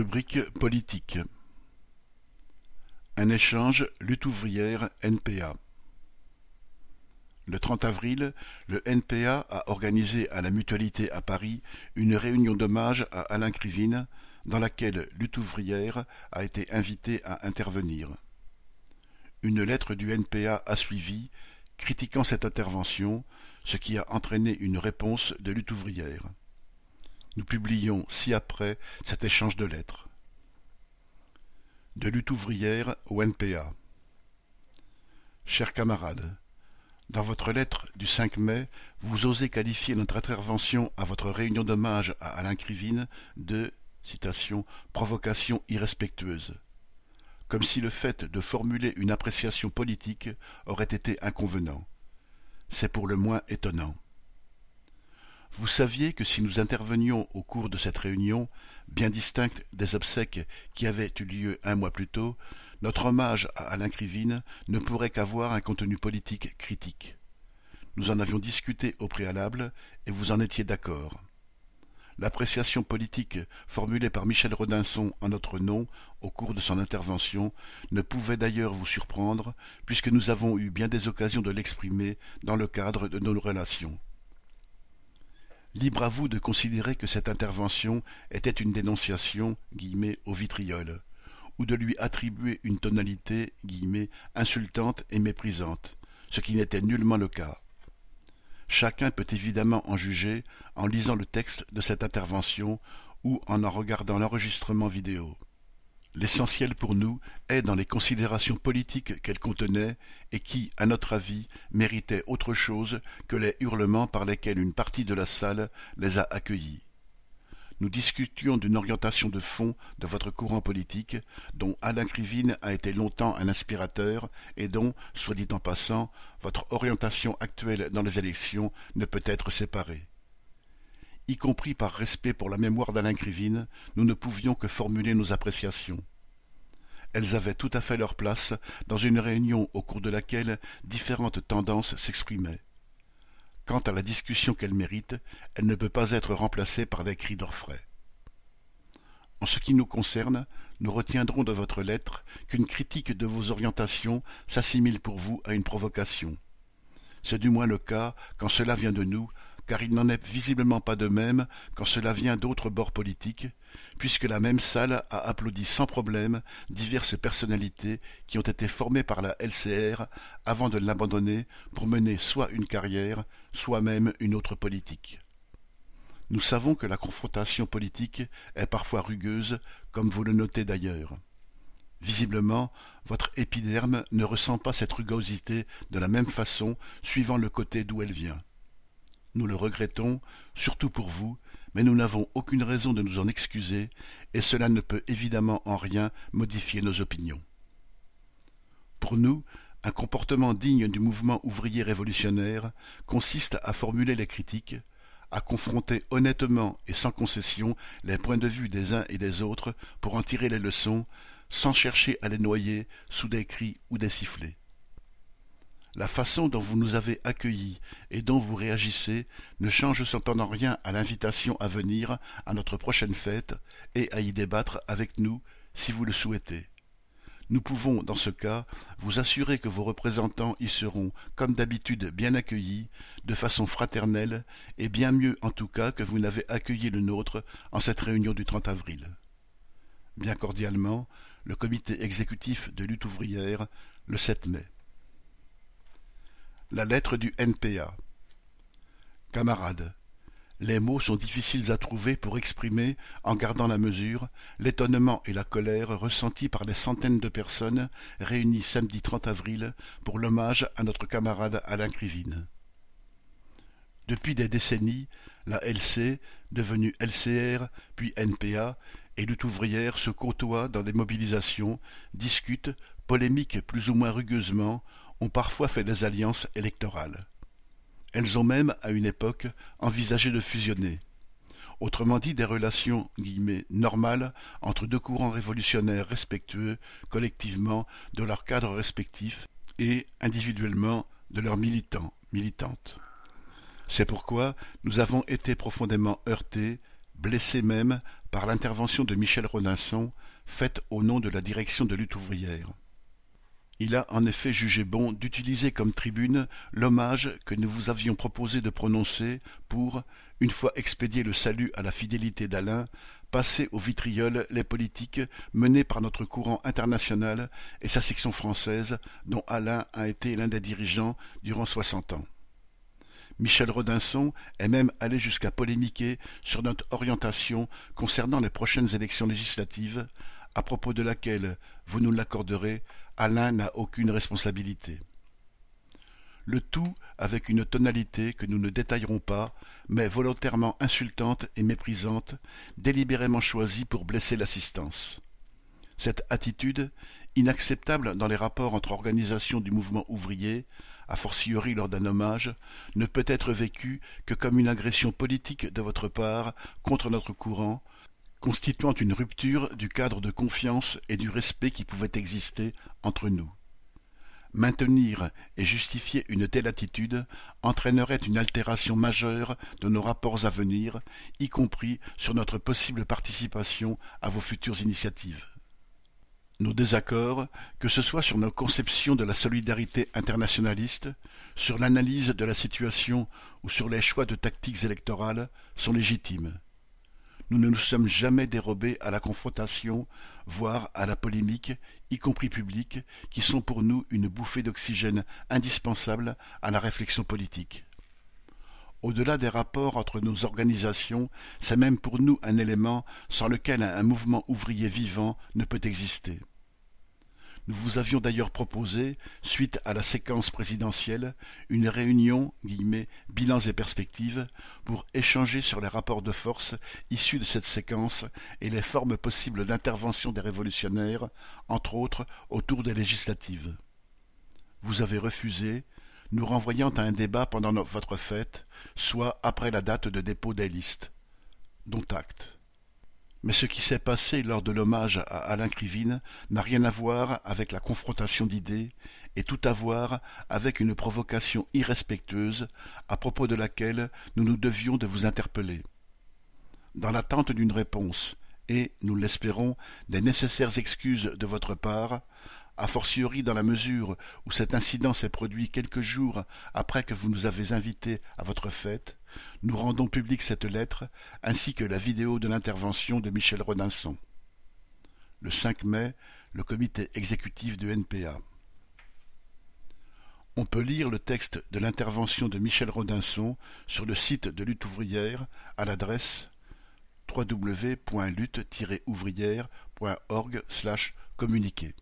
Rubrique politique Un échange lutte ouvrière NPA Le 30 avril, le NPA a organisé à la Mutualité à Paris une réunion d'hommage à Alain Krivine dans laquelle lutte ouvrière a été invitée à intervenir. Une lettre du NPA a suivi, critiquant cette intervention, ce qui a entraîné une réponse de lutte ouvrière. Nous publions ci-après cet échange de lettres. De lutte ouvrière au NPA. Chers camarades, dans votre lettre du 5 mai, vous osez qualifier notre intervention à votre réunion d'hommage à Alain Krivine de provocation irrespectueuse, comme si le fait de formuler une appréciation politique aurait été inconvenant. C'est pour le moins étonnant. Vous saviez que si nous intervenions au cours de cette réunion, bien distincte des obsèques qui avaient eu lieu un mois plus tôt, notre hommage à Alain Krivine ne pourrait qu'avoir un contenu politique critique. Nous en avions discuté au préalable, et vous en étiez d'accord. L'appréciation politique formulée par Michel Rodinson en notre nom au cours de son intervention ne pouvait d'ailleurs vous surprendre, puisque nous avons eu bien des occasions de l'exprimer dans le cadre de nos relations. Libre à vous de considérer que cette intervention était une dénonciation au vitriol, ou de lui attribuer une tonalité insultante et méprisante, ce qui n'était nullement le cas. Chacun peut évidemment en juger en lisant le texte de cette intervention ou en en regardant l'enregistrement vidéo. L'essentiel pour nous est dans les considérations politiques qu'elle contenait et qui, à notre avis, méritaient autre chose que les hurlements par lesquels une partie de la salle les a accueillis. Nous discutions d'une orientation de fond de votre courant politique, dont Alain Krivine a été longtemps un inspirateur et dont, soit dit en passant, votre orientation actuelle dans les élections ne peut être séparée y compris par respect pour la mémoire d'Alain Krivine, nous ne pouvions que formuler nos appréciations. Elles avaient tout à fait leur place dans une réunion au cours de laquelle différentes tendances s'exprimaient. Quant à la discussion qu'elle mérite, elle ne peut pas être remplacée par des cris d'orfraie. En ce qui nous concerne, nous retiendrons de votre lettre qu'une critique de vos orientations s'assimile pour vous à une provocation. C'est du moins le cas quand cela vient de nous, car il n'en est visiblement pas de même quand cela vient d'autres bords politiques, puisque la même salle a applaudi sans problème diverses personnalités qui ont été formées par la LCR avant de l'abandonner pour mener soit une carrière, soit même une autre politique. Nous savons que la confrontation politique est parfois rugueuse, comme vous le notez d'ailleurs. Visiblement, votre épiderme ne ressent pas cette rugosité de la même façon suivant le côté d'où elle vient. Nous le regrettons, surtout pour vous, mais nous n'avons aucune raison de nous en excuser, et cela ne peut évidemment en rien modifier nos opinions. Pour nous, un comportement digne du mouvement ouvrier révolutionnaire consiste à formuler les critiques, à confronter honnêtement et sans concession les points de vue des uns et des autres pour en tirer les leçons, sans chercher à les noyer sous des cris ou des sifflets. La façon dont vous nous avez accueillis et dont vous réagissez ne change cependant rien à l'invitation à venir à notre prochaine fête et à y débattre avec nous si vous le souhaitez. Nous pouvons, dans ce cas, vous assurer que vos représentants y seront, comme d'habitude, bien accueillis, de façon fraternelle, et bien mieux en tout cas que vous n'avez accueilli le nôtre en cette réunion du 30 avril. Bien cordialement, le comité exécutif de lutte ouvrière, le 7 mai. La lettre du NPA. Camarades, les mots sont difficiles à trouver pour exprimer, en gardant la mesure, l'étonnement et la colère ressentis par les centaines de personnes réunies samedi 30 avril pour l'hommage à notre camarade Alain Krivine. Depuis des décennies, la LC, devenue LCR, puis NPA, et lutte ouvrière se côtoient dans des mobilisations, discutent, polémiquent plus ou moins rugueusement, ont parfois fait des alliances électorales. Elles ont même, à une époque, envisagé de fusionner. Autrement dit, des relations normales entre deux courants révolutionnaires respectueux, collectivement, de leurs cadres respectifs et, individuellement, de leurs militants, militantes. C'est pourquoi nous avons été profondément heurtés, blessés même, par l'intervention de Michel Rodinson, faite au nom de la direction de lutte ouvrière. Il a en effet jugé bon d'utiliser comme tribune l'hommage que nous vous avions proposé de prononcer pour, une fois expédié le salut à la fidélité d'Alain, passer au vitriol les politiques menées par notre courant international et sa section française, dont Alain a été l'un des dirigeants durant soixante ans. Michel Rodinson est même allé jusqu'à polémiquer sur notre orientation concernant les prochaines élections législatives, à propos de laquelle, vous nous l'accorderez, Alain n'a aucune responsabilité. Le tout avec une tonalité que nous ne détaillerons pas, mais volontairement insultante et méprisante, délibérément choisie pour blesser l'assistance. Cette attitude, inacceptable dans les rapports entre organisations du mouvement ouvrier, a fortiori lors d'un hommage, ne peut être vécue que comme une agression politique de votre part contre notre courant, constituant une rupture du cadre de confiance et du respect qui pouvait exister entre nous. Maintenir et justifier une telle attitude entraînerait une altération majeure de nos rapports à venir, y compris sur notre possible participation à vos futures initiatives. Nos désaccords, que ce soit sur nos conceptions de la solidarité internationaliste, sur l'analyse de la situation ou sur les choix de tactiques électorales, sont légitimes nous ne nous sommes jamais dérobés à la confrontation, voire à la polémique, y compris publique, qui sont pour nous une bouffée d'oxygène indispensable à la réflexion politique. Au-delà des rapports entre nos organisations, c'est même pour nous un élément sans lequel un mouvement ouvrier vivant ne peut exister. Nous vous avions d'ailleurs proposé, suite à la séquence présidentielle, une réunion bilans et perspectives pour échanger sur les rapports de force issus de cette séquence et les formes possibles d'intervention des révolutionnaires, entre autres autour des législatives. Vous avez refusé, nous renvoyant à un débat pendant votre fête, soit après la date de dépôt des listes. Dont acte. Mais ce qui s'est passé lors de l'hommage à Alain Krivine n'a rien à voir avec la confrontation d'idées et tout à voir avec une provocation irrespectueuse à propos de laquelle nous nous devions de vous interpeller. Dans l'attente d'une réponse et, nous l'espérons, des nécessaires excuses de votre part, a fortiori dans la mesure où cet incident s'est produit quelques jours après que vous nous avez invités à votre fête, nous rendons publique cette lettre ainsi que la vidéo de l'intervention de Michel Rodinson. Le 5 mai, le comité exécutif du NPA. On peut lire le texte de l'intervention de Michel Rodinson sur le site de Lutte ouvrière à l'adresse www.lutte-ouvrière.org communiqué.